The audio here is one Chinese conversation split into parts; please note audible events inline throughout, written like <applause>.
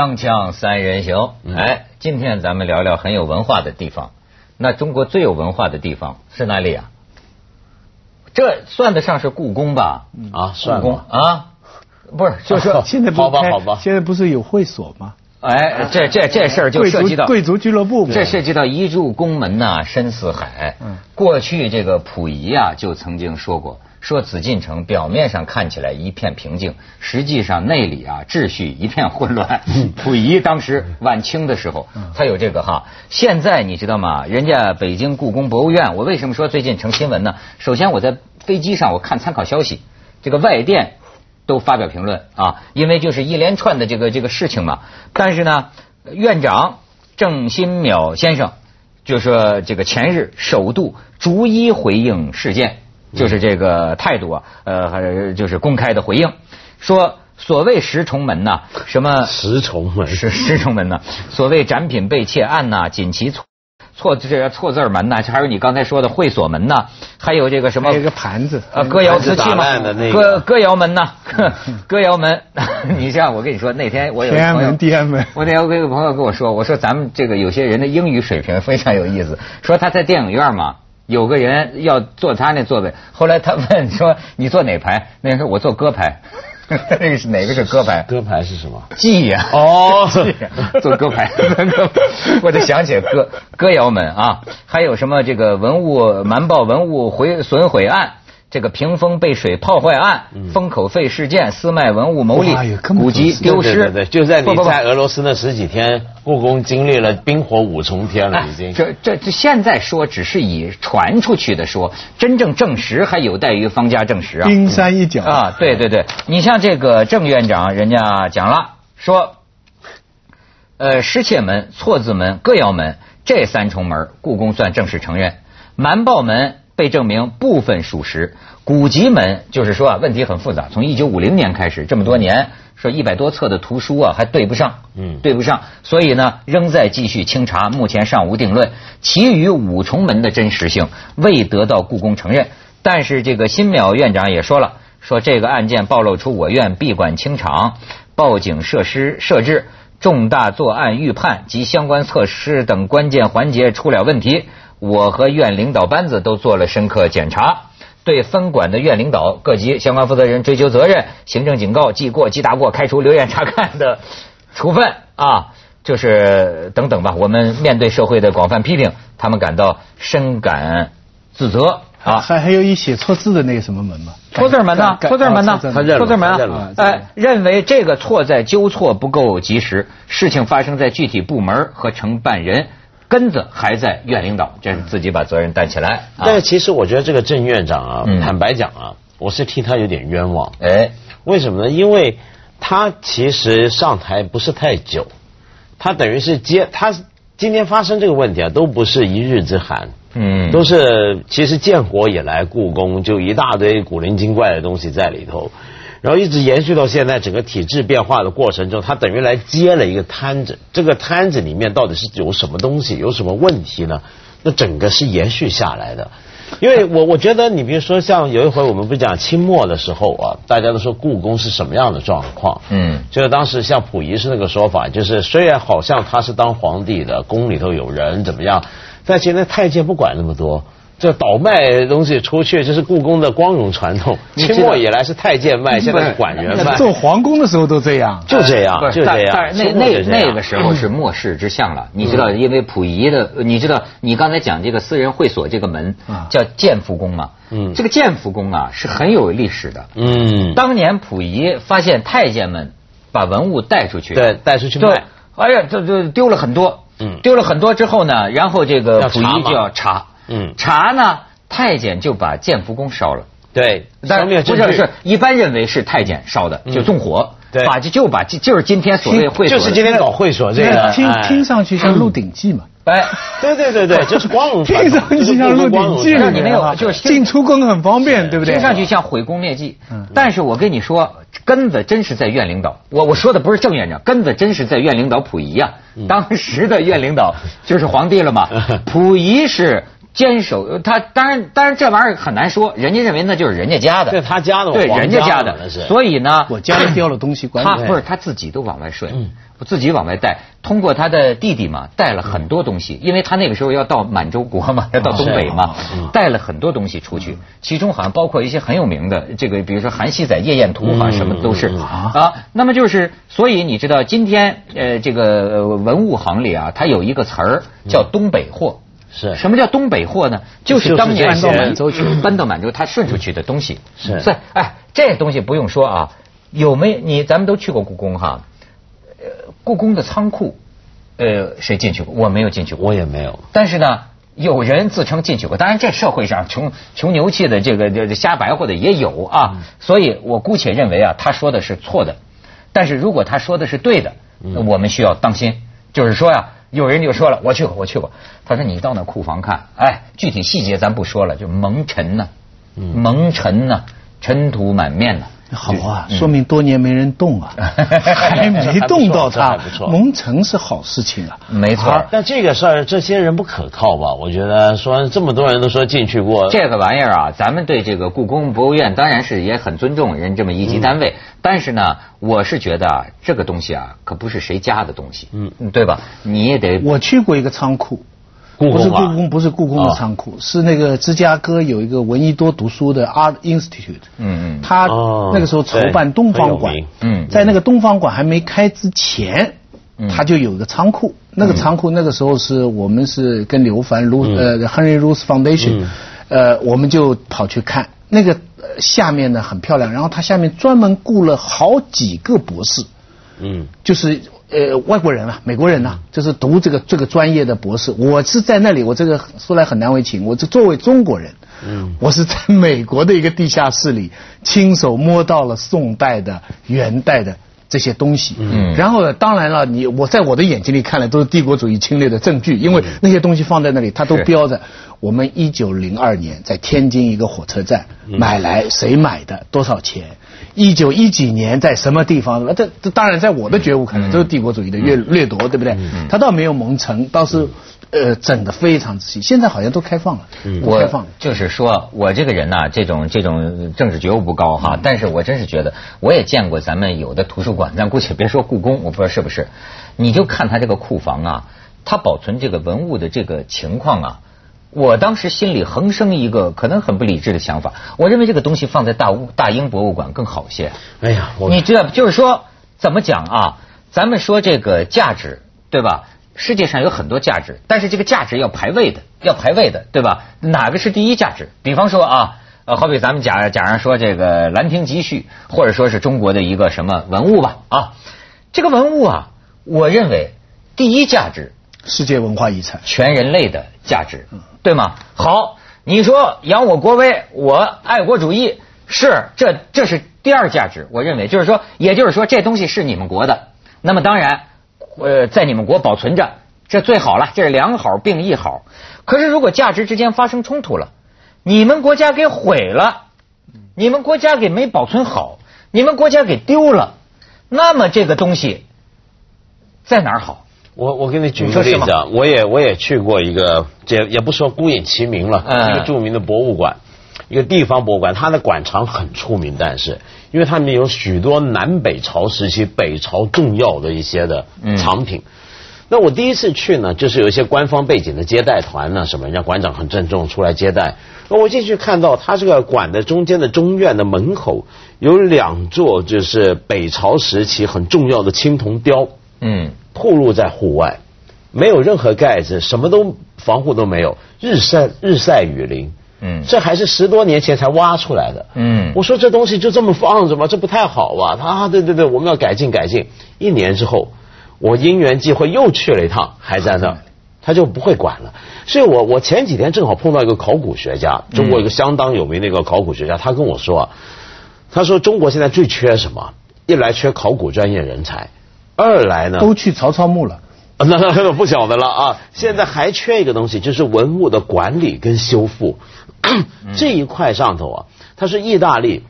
锵锵三人行，哎，今天咱们聊聊很有文化的地方。那中国最有文化的地方是哪里啊？这算得上是故宫吧？啊，算故宫啊，不是，就是说 <laughs> 现在不好吧好吧现在不是有会所吗？哎，这这这事儿就涉及到贵族俱乐部，这涉及到一入宫门呐、深似海。嗯过去这个溥仪啊，就曾经说过，说紫禁城表面上看起来一片平静，实际上内里啊秩序一片混乱。溥仪当时晚清的时候，他有这个哈。现在你知道吗？人家北京故宫博物院，我为什么说最近成新闻呢？首先我在飞机上我看参考消息，这个外电都发表评论啊，因为就是一连串的这个这个事情嘛。但是呢，院长郑新淼先生就说这个前日首度逐一回应事件，就是这个态度啊，呃，还是就是公开的回应，说所谓十重门呐、什么十重门是十重门呐、所谓展品被窃案呐、锦旗错错这错字门呐、还有你刚才说的会所门呐、还有这个什么还有一个盘子啊，歌谣瓷器打嘛烂的那，个歌歌谣门呐，<laughs> 歌谣门。<laughs> 你这样，我跟你说，那天我有天安朋友门地安门我那天我有个朋友跟我说，我说咱们这个有些人的英语水平非常有意思，说他在电影院嘛。有个人要坐他那座位，后来他问说：“你坐哪排？”那人说：“我坐歌排。<laughs> ”那个是哪个是歌排？歌牌是什么？记呀、哦 <laughs> 记呀做歌牌，<laughs> 我就想起来歌歌谣门啊，还有什么这个文物瞒报文物毁损毁案。这个屏风被水泡坏案、封口费事件、私卖文物牟利古籍丢失，对对对，就在你在俄罗斯那十几天，故宫经历了冰火五重天了，已经。哎这这这现在说只是以传出去的说，真正证实还有待于方家证实啊。冰山一角。啊，对对对，你像这个郑院长，人家讲了，说，呃，失窃门、错字门、歌谣门这三重门，故宫算正式承认；瞒报门被证明部分属实，古籍门就是说啊，问题很复杂，从一九五零年开始，这么多年，说一百多册的图书啊，还对不上，嗯。对不上，所以呢，仍在继续清查，目前尚无定论。其余五重门的真实性未得到故宫承认，但是这个新淼院长也说了，说这个案件暴露出我院闭馆清场、报警设施设置、重大作案预判及相关措施等关键环节出了问题。我和院领导班子都做了深刻检查。对分管的院领导、各级相关负责人追究责任、行政警告、记过、记大过、开除、留院察看的处分啊，就是等等吧。我们面对社会的广泛批评，他们感到深感自责啊。还还有一写错字的那个什么门吗？错字门呢？改错字门呢？哦错字他认错字门啊哎，认为这个错在纠错不够及时，事情发生在具体部门和承办人，根子还在院领导，这是自己把责任担起来。啊但是其实我觉得这个郑院长啊，嗯坦白讲啊，我是替他有点冤枉。哎，为什么呢？因为他其实上台不是太久，他等于是接他今天发生这个问题啊，都不是一日之寒。嗯，都是其实建国以来，故宫就一大堆古灵精怪的东西在里头，然后一直延续到现在，整个体制变化的过程中，他等于来接了一个摊子。这个摊子里面到底是有什么东西，有什么问题呢？那整个是延续下来的。因为我我觉得，你比如说像有一回我们不是讲清末的时候啊，大家都说故宫是什么样的状况？嗯就是当时像溥仪是那个说法，就是虽然好像他是当皇帝的，宫里头有人怎么样，但现在太监不管那么多。这倒卖东西出去，这是故宫的光荣传统。清末以来是太监卖，现在是管员卖，做皇宫的时候都这样。就这样，就这样。但但是那那那个时候是末世之相了，你知道，因为溥仪的，你知道，你刚才讲这个私人会所这个门啊叫建福宫嘛，嗯。这个建福宫啊是很有历史的。嗯，当年溥仪发现太监们把文物带出去，对带出去对卖，哎呀，这这丢了很多，嗯。丢了很多之后呢，然后这个溥仪就要查，嗯。查呢，太监就把建福宫烧了。对，但不是是一般认为是太监烧的，就纵火，对。把就就把就是今天所谓会所就是今天搞会所这个，听哎。听上去像《鹿鼎记》嘛，哎，对对对对，就是光荣传听，上去像《鹿鼎记》让你没有啊就是进出宫很方便，对不对？听上去像毁宫灭迹。嗯，但是我跟你说，根子真是在院领导。我我说的不是郑院长，根子真是在院领导溥仪呀。当时的院领导就是皇帝了嘛，<laughs> 溥仪是坚守呃他，当然当然这玩意儿很难说，人家认为那就是人家家的，对他家的对人家家的，所以呢，我家里掉了东西，管你他不是他自己都往外顺嗯，我自己往外带，通过他的弟弟嘛，带了很多东西，因为他那个时候要到满洲国嘛，要到东北嘛带了很多东西出去，其中好像包括一些很有名的，这个比如说《韩熙载夜宴图》啊，嗯什么都是。啊。那么就是，所以你知道今天呃这个呃文物行里啊，它有一个词儿叫东北货。是什么叫东北货呢？就就是是当年满洲去，搬到满洲，他顺出去的东西。是所以哎，这东西不用说啊，有没你咱们都去过故宫哈？呃，故宫的仓库，呃，谁进去过？我没有进去过。我也没有。但是呢，有人自称进去过。当然，这社会上穷穷牛气的这个这这瞎白活的也有啊。所以我姑且认为啊，他说的是错的。但是如果他说的是对的，那我们需要当心。就是说呀、有人就说了，我去过，我去过。他说你到那库房看，哎，具体细节咱不说了，就蒙尘呐、蒙尘呐、尘土满面呐、好啊，嗯。说明多年没人动啊，<laughs> 还没动到它还不错，蒙尘是好事情啊。没错。啊，但这个事儿，这些人不可靠吧？我觉得说这么多人都说进去过，这个玩意儿啊，咱们对这个故宫博物院当然是也很尊重人这么一级单位，但是呢，我是觉得啊，这个东西啊，可不是谁家的东西，嗯。对吧？你也得我去过一个仓库，故宫啊不是故宫，不是故宫的仓库，是那个芝加哥有一个闻一多读书的 Art Institute，嗯嗯。他哦那个时候筹办东方馆，嗯。在那个东方馆还没开之前嗯，他就有一个仓库，那个仓库那个时候是我们是跟刘凡卢呃 Henry Rose Foundation，呃，我们就跑去看。那个呃下面呢很漂亮，然后他下面专门雇了好几个博士，嗯，就是呃外国人啊，美国人呐、就是读这个这个专业的博士。我是在那里，我这个说来很难为情，我这作为中国人，嗯。我是在美国的一个地下室里亲手摸到了宋代的、元代的。这些东西，嗯。然后呢，当然了，你我在我的眼睛里看来都是帝国主义侵略的证据，因为那些东西放在那里，它都标着我们一九零二年在天津一个火车站买来，谁买的，多少钱？一九一几年在什么地方？这这当然在我的觉悟看来，都是帝国主义的掠掠夺，对不对？他倒没有蒙尘，倒是呃整的非常仔细。现在好像都开放了，都开放。就是说，我这个人呐、这种这种政治觉悟不高哈，但是我真是觉得，我也见过咱们有的图书馆，咱姑且别说故宫，我不知道是不是，你就看他这个库房啊，它保存这个文物的这个情况啊。我当时心里横生一个可能很不理智的想法，我认为这个东西放在大物大英博物馆更好些。哎呀，我你知道，就是说怎么讲啊？咱们说这个价值，对吧？世界上有很多价值，但是这个价值要排位的，要排位的，对吧？哪个是第一价值？比方说啊，呃，好比咱们假假如说这个《兰亭集序》，或者说是中国的一个什么文物吧，啊，这个文物啊，我认为第一价值世界文化遗产，全人类的价值，对吗？好，你说扬我国威，我爱国主义，是这这是第二价值，我认为就是说，也就是说这东西是你们国的，那么当然，呃，在你们国保存着，这最好了，这是良好并一好。可是如果价值之间发生冲突了，你们国家给毁了，你们国家给没保存好，你们国家给丢了，那么这个东西在哪儿好？我我给你举个例子啊，我也我也去过一个，也也不说孤影其名了，嗯一个著名的博物馆，一个地方博物馆，它的馆藏很出名，但是因为他们有许多南北朝时期北朝重要的一些的藏品。那我第一次去呢，就是有一些官方背景的接待团呢，什么人家馆长很郑重出来接待。那我进去看到，他这个馆的中间的中院的门口有两座，就是北朝时期很重要的青铜雕。嗯暴露在户外，没有任何盖子，什么都防护都没有，日晒日晒雨淋。嗯这还是十多年前才挖出来的。嗯我说这东西就这么放着吗？这不太好吧？他啊，对对对，我们要改进改进。一年之后，我因缘际会又去了一趟，还在那儿，他就不会管了。所以我我前几天正好碰到一个考古学家，中国一个相当有名的一个考古学家，他跟我说，他说中国现在最缺什么？一来缺考古专业人才，二来呢都去曹操墓了。啊 <laughs> 那 <laughs> 那那不晓得了啊！现在还缺一个东西，就是文物的管理跟修复 <clears throat> 这一块上头啊，它是意大利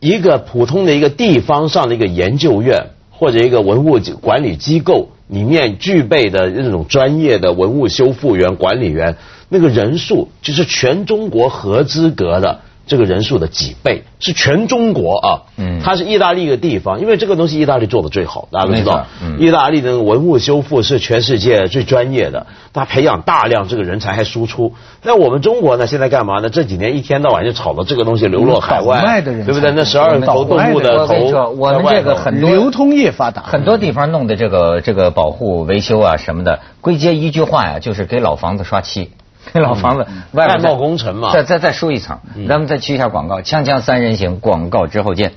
一个普通的一个地方上的一个研究院或者一个文物管理机构里面具备的那种专业的文物修复员、管理员那个人数就是全中国合资格的。这个人数的几倍是全中国啊，嗯，它是意大利一个地方，因为这个东西意大利做的最好，大家都知道，意大利的文物修复是全世界最专业的，它培养大量这个人才还输出。那我们中国呢，现在干嘛呢？这几年一天到晚就炒的这个东西流落海外，对不对？那十二头动物的头，我们这个很多流通业发达，很多地方弄的这个这个保护维修啊什么的，归结一句话呀，就是给老房子刷漆。<laughs> 老房子外贸工程嘛，再再再输一层，咱们再去一下广告，锵锵三人行，广告之后见。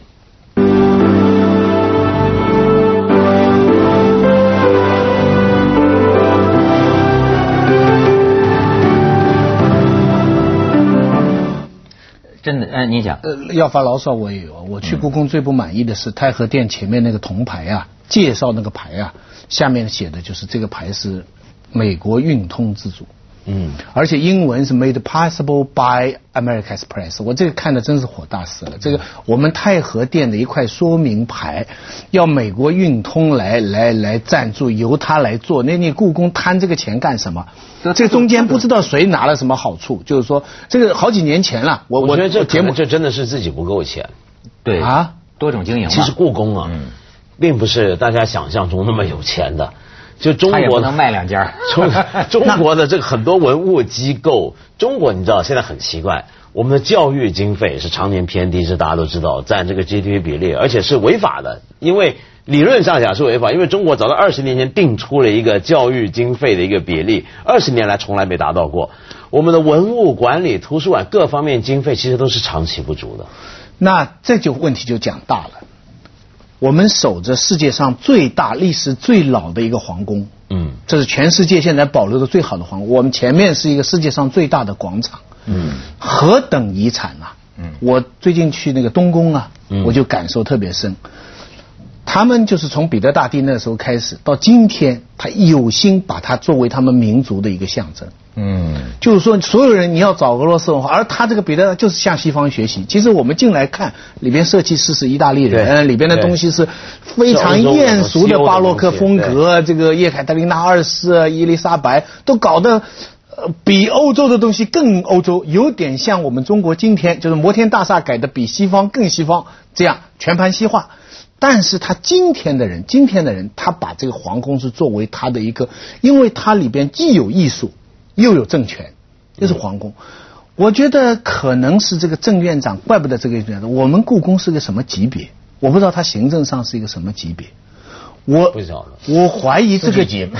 真的，哎，你讲。呃，要发牢骚我也有，我去故宫最不满意的是太和殿前面那个铜牌啊，介绍那个牌啊，下面写的就是这个牌是美国运通自主。嗯，而且英文是 made possible by American Express，我这个看的真是火大死了。这个我们太和殿的一块说明牌，要美国运通来来来赞助，由他来做，那你故宫贪这个钱干什么？这中间不知道谁拿了什么好处，就是说这个好几年前了，我我觉得这节目这真的是自己不够钱，对啊，多种经营。其实故宫啊，并不是大家想象中那么有钱的。就中国能卖两家，<laughs> 中 <laughs> 中国的这个很多文物机构，中国你知道现在很奇怪，我们的教育经费是常年偏低，是大家都知道，占这个 GDP 比例，而且是违法的，因为理论上讲是违法，因为中国早在二十年前定出了一个教育经费的一个比例，二十年来从来没达到过。我们的文物管理、图书馆各方面经费其实都是长期不足的，那这就问题就讲大了。我们守着世界上最大、历史最老的一个皇宫，嗯，这是全世界现在保留的最好的皇宫。我们前面是一个世界上最大的广场，嗯，何等遗产啊！嗯，我最近去那个东宫啊，我就感受特别深。他们就是从彼得大帝那时候开始，到今天，他有心把它作为他们民族的一个象征。嗯，就是说，所有人你要找俄罗斯文化，而他这个彼得就是向西方学习。其实我们进来看，里边设计师是意大利人，里边的东西是非常艳俗的巴洛克风格。这个叶凯特琳娜二世、伊丽莎白都搞得比欧洲的东西更欧洲，有点像我们中国今天就是摩天大厦改的比西方更西方，这样全盘西化。但是他今天的人，今天的人，他把这个皇宫是作为他的一个，因为它里边既有艺术，又有政权，又是皇宫。我觉得可能是这个郑院长，怪不得这个院长。我们故宫是个什么级别？我不知道他行政上是一个什么级别。我不晓得。我怀疑这个级，<laughs>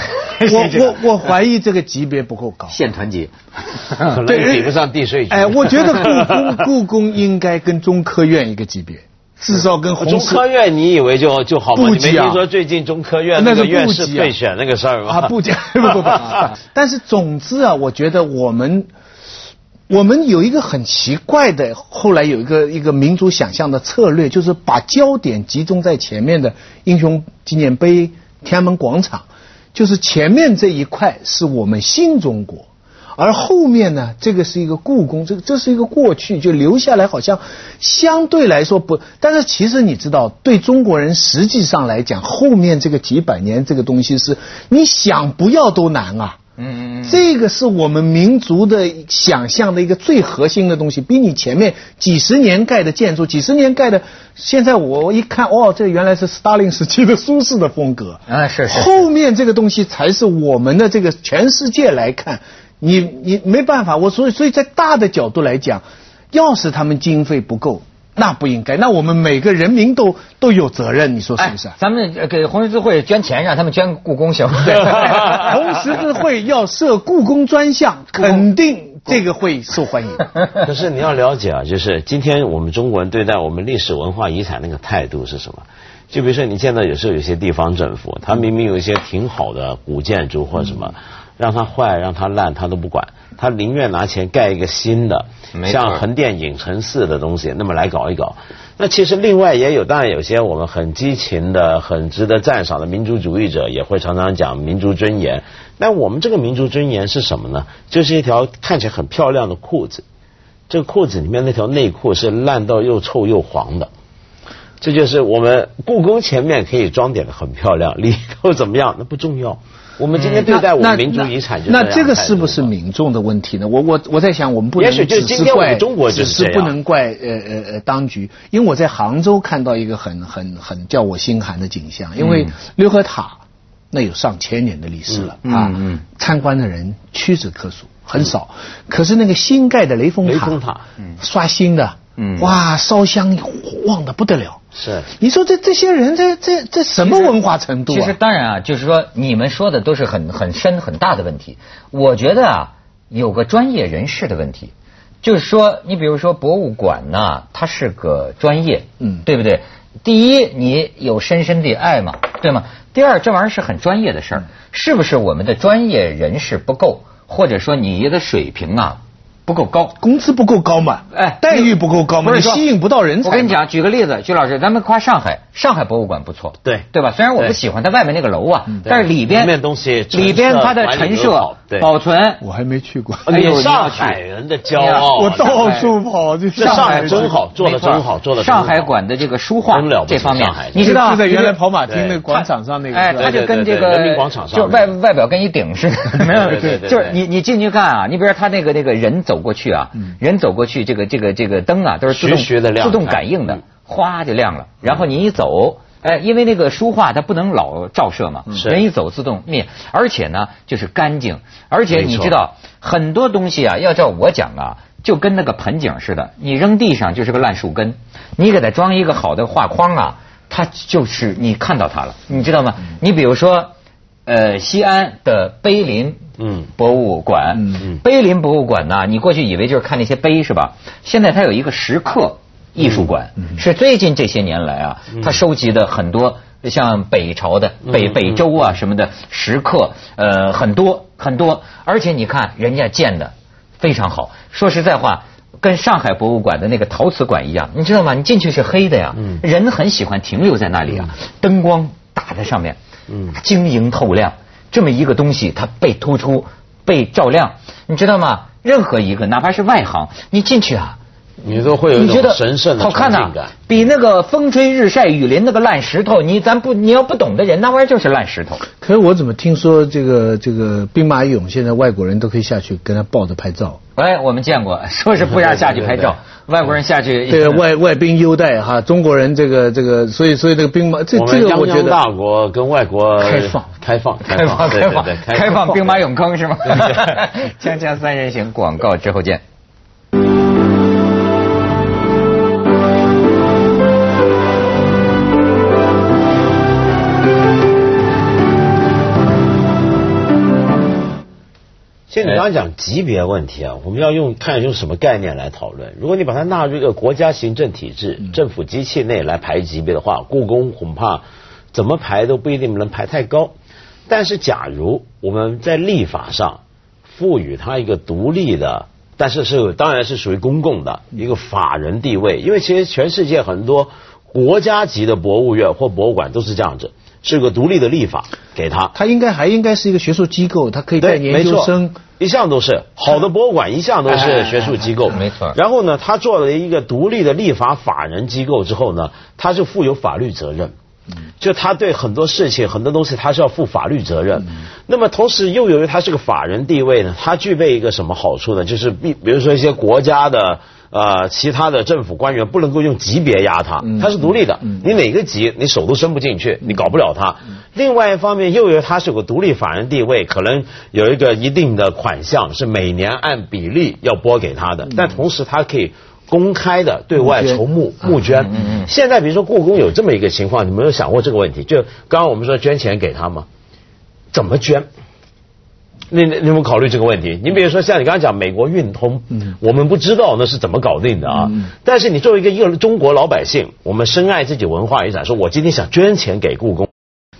我我我怀疑这个级别不够高。县团级，<laughs> 可能比不上地税局。哎，我觉得故宫 <laughs> 故宫应该跟中科院一个级别。至少跟中科院，你以为就就好吗？你没听说最近中科院那个院士备选那个事儿吗？啊，不讲，<laughs> 不不不。但是总之啊，我觉得我们我们有一个很奇怪的，后来有一个一个民族想象的策略，就是把焦点集中在前面的英雄纪念碑、天安门广场，就是前面这一块是我们新中国。而后面呢？这个是一个故宫，这个这是一个过去就留下来，好像相对来说不。但是其实你知道，对中国人实际上来讲，后面这个几百年这个东西是你想不要都难啊。嗯嗯嗯。这个是我们民族的想象的一个最核心的东西，比你前面几十年盖的建筑，几十年盖的，现在我一看，哦，这原来是斯大林时期的苏轼的风格。啊，是是。后面这个东西才是我们的这个全世界来看。你你没办法，我所以所以在大的角度来讲，要是他们经费不够，那不应该。那我们每个人民都都有责任，你说是不是？咱们给红十字会捐钱，让他们捐故宫行不行？<laughs> 红十字会要设故宫专项，肯定这个会受欢迎。<laughs> 可是你要了解啊，就是今天我们中国人对待我们历史文化遗产那个态度是什么？就比如说，你见到有时候有些地方政府，他明明有一些挺好的古建筑或者什么。让它坏，让它烂，他都不管，他宁愿拿钱盖一个新的，像横店影城似的东西，那么来搞一搞。那其实另外也有，当然有些我们很激情的、很值得赞赏的民族主义者，也会常常讲民族尊严。那我们这个民族尊严是什么呢？就是一条看起来很漂亮的裤子，这个裤子里面那条内裤是烂到又臭又黄的。这就是我们故宫前面可以装点的很漂亮，里头怎么样那不重要。我们今天对待我们民族遗产就那这个是不是民众的问题呢？我我我在想，我们不能只是怪中国，只是不能怪呃呃呃当局，因为我在杭州看到一个很很很叫我心寒的景象，因为六合塔那有上千年的历史了啊，参观的人屈指可数，很少。可是那个新盖的雷峰塔，雷峰塔，刷新的。嗯，哇，烧香旺的不得了。是，你说这这些人，这这这什么文化程度啊？其实当然啊，就是说你们说的都是很很深很大的问题。我觉得啊，有个专业人士的问题，就是说，你比如说博物馆呢，它是个专业，嗯，对不对？第一，你有深深的爱嘛，对吗？第二，这玩意儿是很专业的事儿，是不是我们的专业人士不够，或者说你的水平啊？不够高，工资不够高嘛？哎，待遇不够高嘛？你吸引不到人才。我跟你讲，举个例子，徐老师，咱们夸上海，上海博物馆不错，对。对吧？虽然我不喜欢它外面那个楼啊，但是里边里面东西，里边它的陈设、保存，我还没去过。哎呦上海人的骄傲，我到处跑，这上海。真好，做的真好，做的上海馆的这个书画这方面，你知道就在原来跑马厅那广场上那个，哎，它就跟这个人民广场上，就外外表跟一顶似的，没有，就是你你进去看啊，你比如说他那个那个人走过去啊。人走过去，这个这个这个灯啊，都是自动自动感应的，哗就亮了。然后你一走，哎，因为那个书画它不能老照射嘛，人一走自动灭。而且呢，就是干净。而且你知道，很多东西啊，要照我讲啊，就跟那个盆景似的，你扔地上就是个烂树根，你给它装一个好的画框啊，它就是你看到它了，你知道吗？你比如说。呃，西安的碑林嗯。博物馆，嗯。嗯，碑林博物馆呢，你过去以为就是看那些碑是吧？现在它有一个石刻艺术馆，是最近这些年来啊，它收集的很多像北朝的北北周啊什么的石刻，呃，很多很多，而且你看人家建的非常好。说实在话，跟上海博物馆的那个陶瓷馆一样，你知道吗？你进去是黑的呀，人很喜欢停留在那里啊，灯光打在上面。嗯，晶莹透亮，这么一个东西，它被突出、被照亮，你知道吗？任何一个，哪怕是外行，你进去啊，你都会有一种神圣的看呐，比那个风吹日晒雨淋那个烂石头，你咱不你要不懂的人，那玩意儿就是烂石头。可是我怎么听说这个这个兵马俑现在外国人都可以下去跟他抱着拍照？哎，我们见过，说是不让下去拍照。外国人下去对外外宾优待哈，中国人这个这个，所以所以这个兵马这这个我觉得大国跟外国开放开放开放开放开放兵马俑坑是吗？<laughs> 锵锵三人行广告之后见。现在刚刚讲级别问题啊，我们要用看用什么概念来讨论。如果你把它纳入一个国家行政体制、政府机器内来排级别的话，故宫恐怕怎么排都不一定能排太高。但是，假如我们在立法上赋予它一个独立的，但是是当然是属于公共的一个法人地位，因为其实全世界很多国家级的博物院或博物馆都是这样子。是个独立的立法，给他，他应该还应该是一个学术机构，他可以带研究生，一向都是好的博物馆，一向都是学术机构，没错。然后呢，他做了一个独立的立法法人机构之后呢，他就负有法律责任，就他对很多事情、很多东西，他是要负法律责任。那么同时又由于他是个法人地位呢，他具备一个什么好处呢？就是比比如说一些国家的。呃，其他的政府官员不能够用级别压他，他是独立的。你哪个级，你手都伸不进去，你搞不了他。另外一方面，又有他是有个独立法人地位，可能有一个一定的款项是每年按比例要拨给他的，但同时他可以公开的对外筹募募捐。现在比如说故宫有这么一个情况，你没有想过这个问题？就刚刚我们说捐钱给他吗？怎么捐？你你有没有考虑这个问题？你比如说像你刚刚讲美国运通，我们不知道那是怎么搞定的啊。但是你作为一个一个中国老百姓，我们深爱自己文化遗产，说我今天想捐钱给故宫，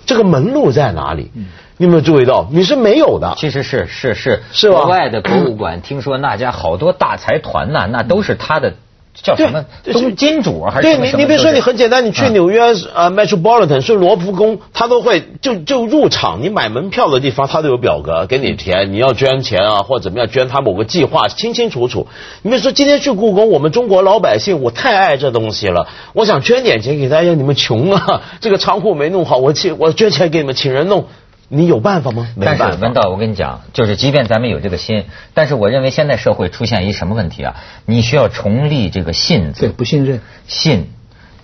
这个门路在哪里？你有没有注意到？你是没有的。其实是是是是国外的博物馆，听说那家好多大财团呐，那都是他的叫什么东金主还是对你，你比如说你很简单，你去纽约呃 Metropolitan 是罗浮宫，他都会就就入场，你买门票的地方他都有表格给你填，你要捐钱啊或者怎么样捐他某个计划清清楚楚。你比如说今天去故宫，我们中国老百姓我太爱这东西了，我想捐点钱给大家，你们穷啊，这个仓库没弄好，我请我捐钱给你们，请人弄。你有办法吗？但是文道，我跟你讲，就是即便咱们有这个心，但是我认为现在社会出现一什么问题啊？你需要重立这个信字。对，不信任。信，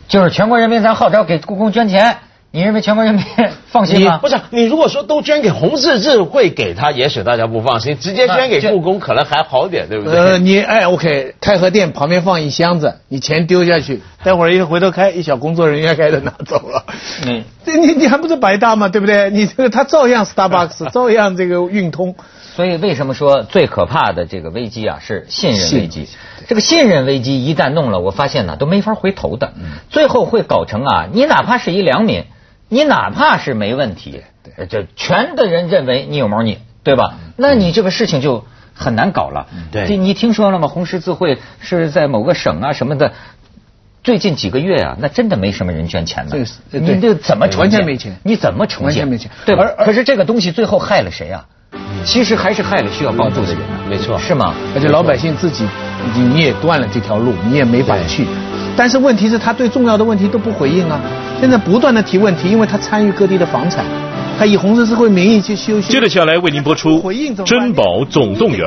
就是全国人民咱号召给故宫捐钱。你认为全国人民放心吗？不是，你如果说都捐给红十字会给他，也许大家不放心；直接捐给故宫可能还好点，对不对？呃，你哎，OK，太和殿旁边放一箱子，你钱丢下去，<laughs> 待会儿一回头开，一小工作人员开的拿走了。嗯，这你你还不是白搭吗？对不对？你这个他照样 Starbucks，<laughs> 照样这个运通。所以为什么说最可怕的这个危机啊是信任危机？这个信任危机一旦弄了，我发现呢都没法回头的，最后会搞成啊，你哪怕是一良民。你哪怕是没问题，就全的人认为你有猫腻，对吧？那你这个事情就很难搞了。对，你听说了吗？红十字会是在某个省啊什么的，最近几个月啊，那真的没什么人捐钱了。你这怎么完全没钱？你怎么重建？完全没钱，对而？可是这个东西最后害了谁啊？其实还是害了需要帮助的人。没错，是吗？而且老百姓自己，你也断了这条路，你也没法去。但是问题是，他对重要的问题都不回应啊。现在不断的提问题，因为他参与各地的房产，他以红十字会名义去修。接着下来为您播出《珍宝总动员》。